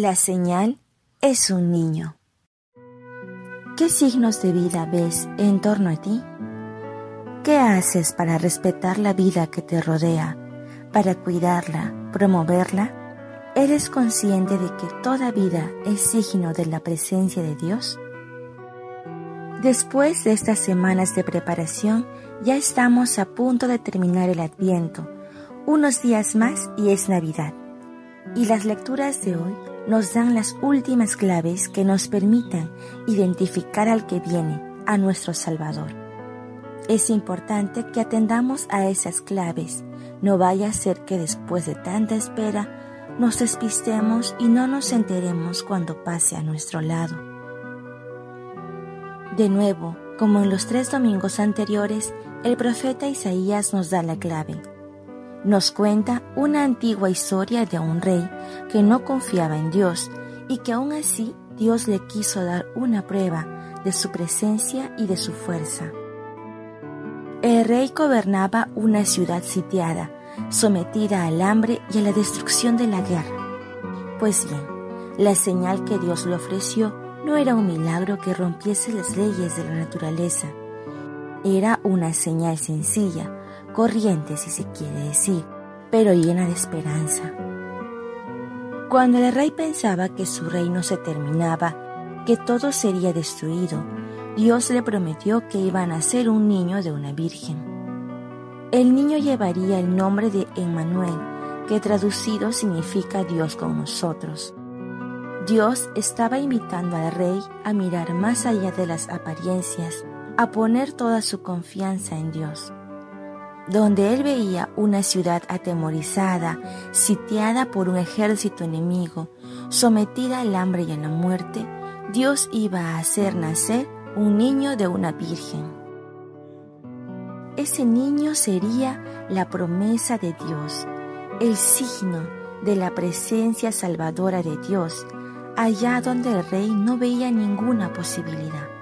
La señal es un niño. ¿Qué signos de vida ves en torno a ti? ¿Qué haces para respetar la vida que te rodea, para cuidarla, promoverla? ¿Eres consciente de que toda vida es signo de la presencia de Dios? Después de estas semanas de preparación, ya estamos a punto de terminar el Adviento, unos días más y es Navidad. Y las lecturas de hoy nos dan las últimas claves que nos permitan identificar al que viene, a nuestro Salvador. Es importante que atendamos a esas claves, no vaya a ser que después de tanta espera nos despistemos y no nos enteremos cuando pase a nuestro lado. De nuevo, como en los tres domingos anteriores, el profeta Isaías nos da la clave nos cuenta una antigua historia de un rey que no confiaba en Dios y que aún así Dios le quiso dar una prueba de su presencia y de su fuerza. El rey gobernaba una ciudad sitiada, sometida al hambre y a la destrucción de la guerra. Pues bien, la señal que Dios le ofreció no era un milagro que rompiese las leyes de la naturaleza. Era una señal sencilla, corriente si se quiere decir, pero llena de esperanza. Cuando el rey pensaba que su reino se terminaba, que todo sería destruido, Dios le prometió que iba a nacer un niño de una virgen. El niño llevaría el nombre de Emmanuel, que traducido significa Dios con nosotros. Dios estaba invitando al rey a mirar más allá de las apariencias, a poner toda su confianza en Dios donde él veía una ciudad atemorizada, sitiada por un ejército enemigo, sometida al hambre y a la muerte, Dios iba a hacer nacer un niño de una virgen. Ese niño sería la promesa de Dios, el signo de la presencia salvadora de Dios, allá donde el rey no veía ninguna posibilidad.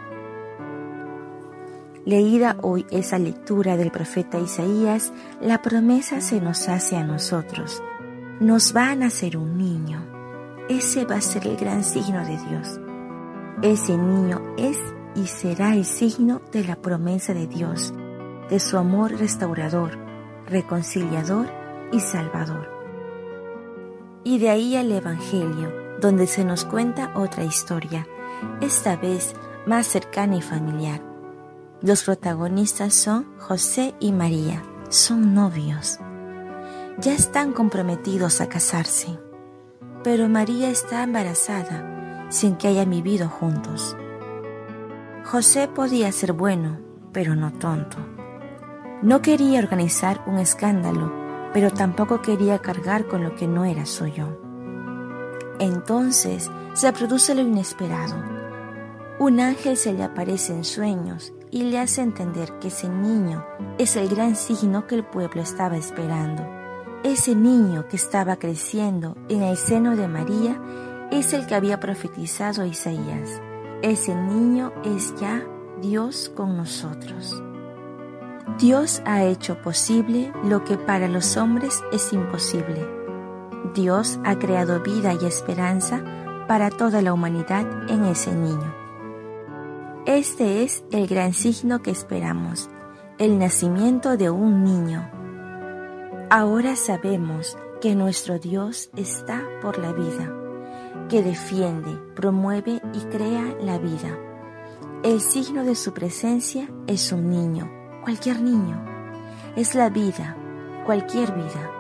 Leída hoy esa lectura del profeta Isaías, la promesa se nos hace a nosotros. Nos va a nacer un niño. Ese va a ser el gran signo de Dios. Ese niño es y será el signo de la promesa de Dios, de su amor restaurador, reconciliador y salvador. Y de ahí al Evangelio, donde se nos cuenta otra historia, esta vez más cercana y familiar los protagonistas son José y María. Son novios. Ya están comprometidos a casarse. Pero María está embarazada sin que hayan vivido juntos. José podía ser bueno, pero no tonto. No quería organizar un escándalo, pero tampoco quería cargar con lo que no era suyo. Entonces se produce lo inesperado. Un ángel se le aparece en sueños y le hace entender que ese niño es el gran signo que el pueblo estaba esperando. Ese niño que estaba creciendo en el seno de María es el que había profetizado Isaías. Ese niño es ya Dios con nosotros. Dios ha hecho posible lo que para los hombres es imposible. Dios ha creado vida y esperanza para toda la humanidad en ese niño. Este es el gran signo que esperamos, el nacimiento de un niño. Ahora sabemos que nuestro Dios está por la vida, que defiende, promueve y crea la vida. El signo de su presencia es un niño, cualquier niño. Es la vida, cualquier vida.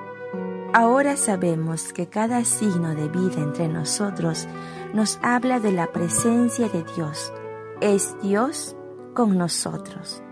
Ahora sabemos que cada signo de vida entre nosotros nos habla de la presencia de Dios es Dios con nosotros.